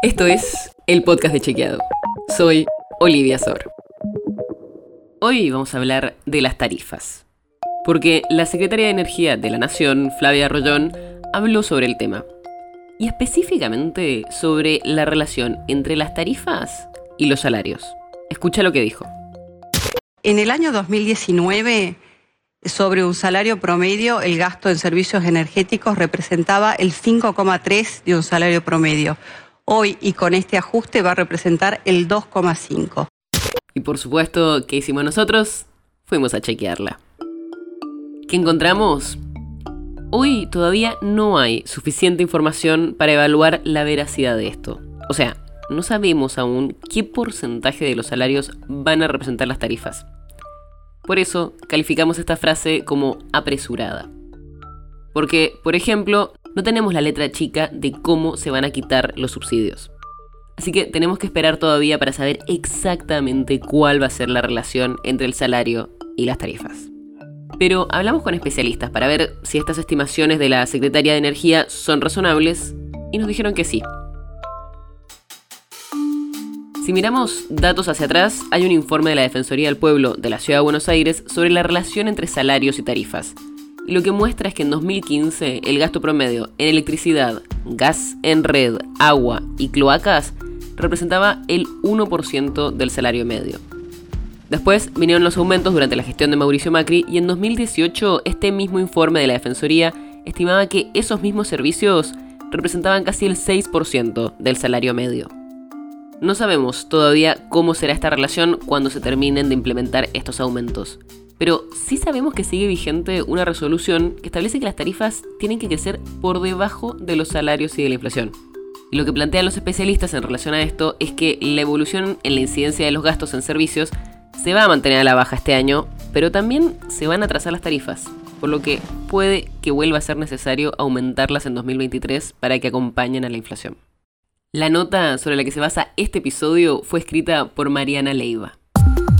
Esto es el podcast de Chequeado. Soy Olivia Sor. Hoy vamos a hablar de las tarifas. Porque la secretaria de Energía de la Nación, Flavia Rollón, habló sobre el tema. Y específicamente sobre la relación entre las tarifas y los salarios. Escucha lo que dijo. En el año 2019, sobre un salario promedio, el gasto en servicios energéticos representaba el 5,3 de un salario promedio. Hoy y con este ajuste va a representar el 2,5. Y por supuesto, ¿qué hicimos nosotros? Fuimos a chequearla. ¿Qué encontramos? Hoy todavía no hay suficiente información para evaluar la veracidad de esto. O sea, no sabemos aún qué porcentaje de los salarios van a representar las tarifas. Por eso calificamos esta frase como apresurada. Porque, por ejemplo, no tenemos la letra chica de cómo se van a quitar los subsidios. Así que tenemos que esperar todavía para saber exactamente cuál va a ser la relación entre el salario y las tarifas. Pero hablamos con especialistas para ver si estas estimaciones de la Secretaría de Energía son razonables y nos dijeron que sí. Si miramos datos hacia atrás, hay un informe de la Defensoría del Pueblo de la Ciudad de Buenos Aires sobre la relación entre salarios y tarifas. Lo que muestra es que en 2015 el gasto promedio en electricidad, gas en red, agua y cloacas representaba el 1% del salario medio. Después vinieron los aumentos durante la gestión de Mauricio Macri y en 2018 este mismo informe de la Defensoría estimaba que esos mismos servicios representaban casi el 6% del salario medio. No sabemos todavía cómo será esta relación cuando se terminen de implementar estos aumentos, pero sí sabemos que sigue vigente una resolución que establece que las tarifas tienen que crecer por debajo de los salarios y de la inflación. Y lo que plantean los especialistas en relación a esto es que la evolución en la incidencia de los gastos en servicios se va a mantener a la baja este año, pero también se van a atrasar las tarifas, por lo que puede que vuelva a ser necesario aumentarlas en 2023 para que acompañen a la inflación. La nota sobre la que se basa este episodio fue escrita por Mariana Leiva.